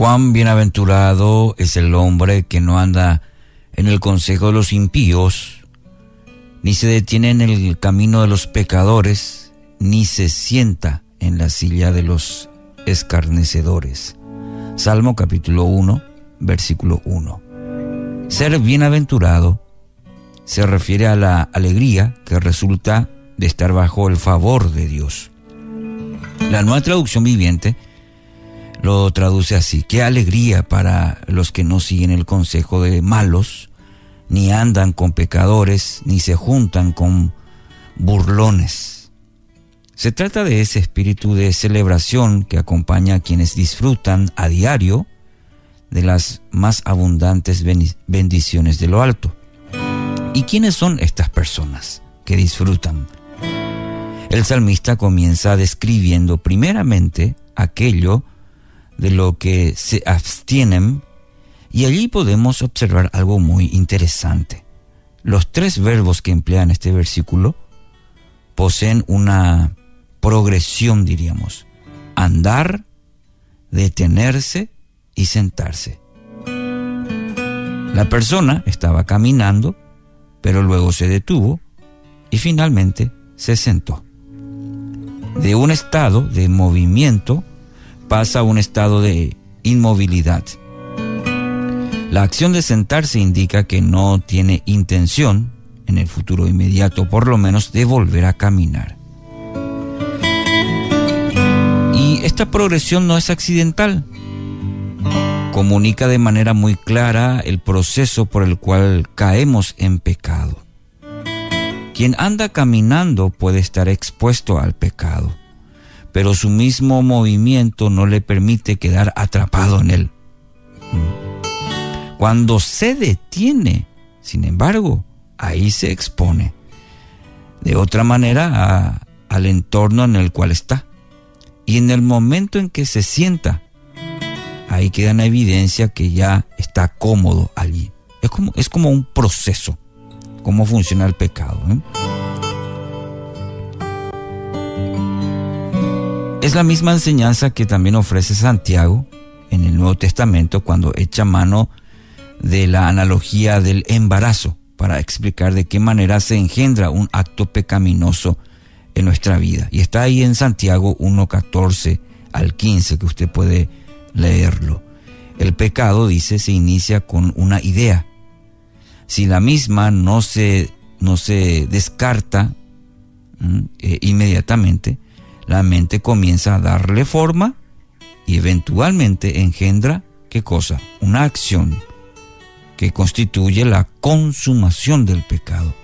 Cuán bienaventurado es el hombre que no anda en el consejo de los impíos, ni se detiene en el camino de los pecadores, ni se sienta en la silla de los escarnecedores. Salmo capítulo 1, versículo 1. Ser bienaventurado se refiere a la alegría que resulta de estar bajo el favor de Dios. La nueva traducción viviente lo traduce así, qué alegría para los que no siguen el consejo de malos, ni andan con pecadores, ni se juntan con burlones. Se trata de ese espíritu de celebración que acompaña a quienes disfrutan a diario de las más abundantes bendiciones de lo alto. ¿Y quiénes son estas personas que disfrutan? El salmista comienza describiendo primeramente aquello de lo que se abstienen y allí podemos observar algo muy interesante. Los tres verbos que emplean este versículo poseen una progresión, diríamos. Andar, detenerse y sentarse. La persona estaba caminando, pero luego se detuvo y finalmente se sentó de un estado de movimiento pasa a un estado de inmovilidad. La acción de sentarse indica que no tiene intención, en el futuro inmediato por lo menos, de volver a caminar. Y esta progresión no es accidental. Comunica de manera muy clara el proceso por el cual caemos en pecado. Quien anda caminando puede estar expuesto al pecado, pero su mismo movimiento no le permite quedar atrapado en él. Cuando se detiene, sin embargo, ahí se expone de otra manera al entorno en el cual está. Y en el momento en que se sienta, ahí queda en evidencia que ya está cómodo allí. Es como, es como un proceso cómo funciona el pecado. ¿eh? Es la misma enseñanza que también ofrece Santiago en el Nuevo Testamento cuando echa mano de la analogía del embarazo para explicar de qué manera se engendra un acto pecaminoso en nuestra vida. Y está ahí en Santiago 1.14 al 15 que usted puede leerlo. El pecado, dice, se inicia con una idea, si la misma no se, no se descarta eh, inmediatamente, la mente comienza a darle forma y eventualmente engendra, ¿qué cosa? Una acción que constituye la consumación del pecado.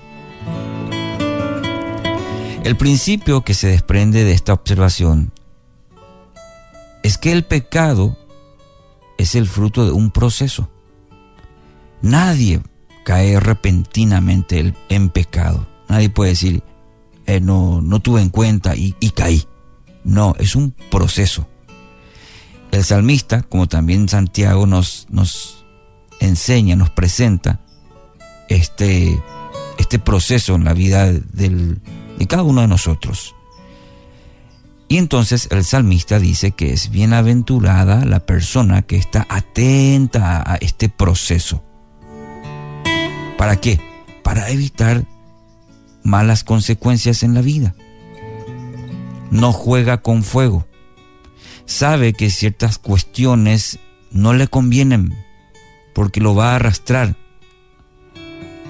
El principio que se desprende de esta observación es que el pecado es el fruto de un proceso. Nadie cae repentinamente en pecado. Nadie puede decir, eh, no, no tuve en cuenta y, caí. No, es un proceso. El salmista, como también Santiago nos, nos enseña, nos presenta este, este proceso en la vida de cada uno de nosotros. Y entonces el salmista dice que es bienaventurada la persona que está atenta a este proceso ¿Para qué? Para evitar malas consecuencias en la vida. No juega con fuego. Sabe que ciertas cuestiones no le convienen porque lo va a arrastrar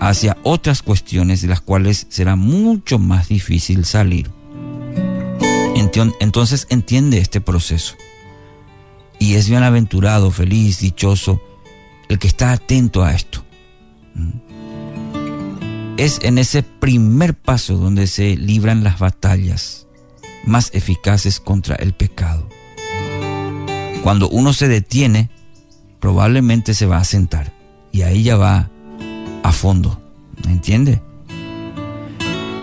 hacia otras cuestiones de las cuales será mucho más difícil salir. Entonces entiende este proceso. Y es bienaventurado, feliz, dichoso el que está atento a esto. Es en ese primer paso donde se libran las batallas más eficaces contra el pecado. Cuando uno se detiene, probablemente se va a sentar y ahí ya va a fondo. ¿Me entiende?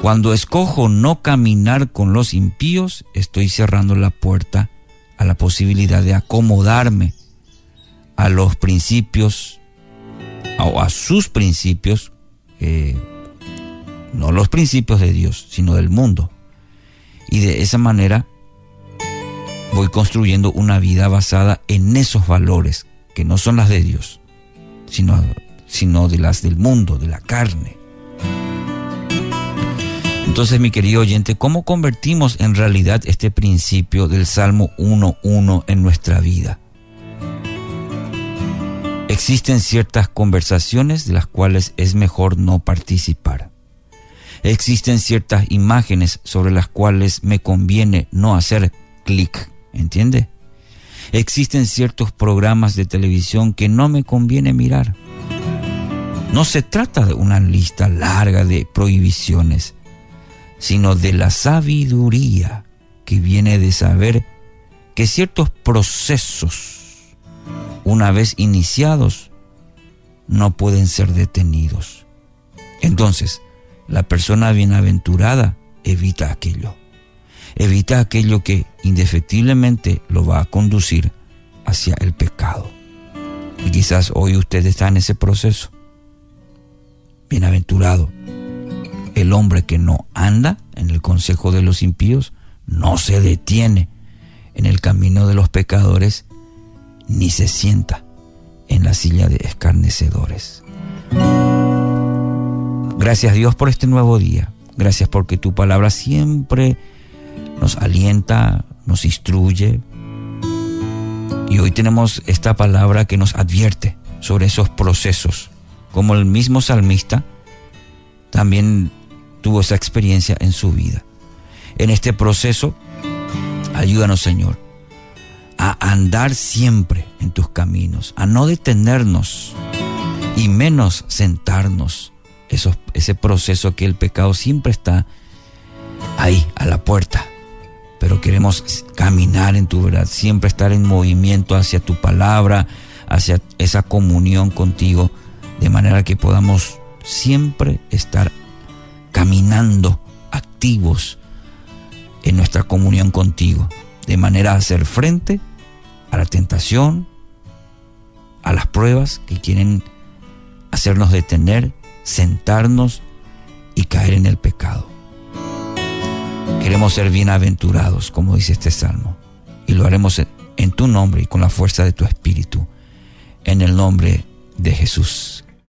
Cuando escojo no caminar con los impíos, estoy cerrando la puerta a la posibilidad de acomodarme a los principios o a sus principios eh, no los principios de Dios, sino del mundo. Y de esa manera voy construyendo una vida basada en esos valores que no son las de Dios, sino, sino de las del mundo, de la carne. Entonces, mi querido oyente, ¿cómo convertimos en realidad este principio del Salmo 1.1 en nuestra vida? Existen ciertas conversaciones de las cuales es mejor no participar. Existen ciertas imágenes sobre las cuales me conviene no hacer clic, ¿entiende? Existen ciertos programas de televisión que no me conviene mirar. No se trata de una lista larga de prohibiciones, sino de la sabiduría que viene de saber que ciertos procesos una vez iniciados, no pueden ser detenidos. Entonces, la persona bienaventurada evita aquello. Evita aquello que indefectiblemente lo va a conducir hacia el pecado. Y quizás hoy usted está en ese proceso. Bienaventurado. El hombre que no anda en el consejo de los impíos, no se detiene en el camino de los pecadores, ni se sienta en la silla de escarnecedores. Gracias Dios por este nuevo día. Gracias porque tu palabra siempre nos alienta, nos instruye. Y hoy tenemos esta palabra que nos advierte sobre esos procesos. Como el mismo salmista también tuvo esa experiencia en su vida. En este proceso, ayúdanos Señor a andar siempre en tus caminos, a no detenernos y menos sentarnos. Ese proceso que el pecado siempre está ahí, a la puerta. Pero queremos caminar en tu verdad, siempre estar en movimiento hacia tu palabra, hacia esa comunión contigo, de manera que podamos siempre estar caminando activos en nuestra comunión contigo de manera a hacer frente a la tentación, a las pruebas que quieren hacernos detener, sentarnos y caer en el pecado. Queremos ser bienaventurados, como dice este salmo, y lo haremos en tu nombre y con la fuerza de tu espíritu, en el nombre de Jesús.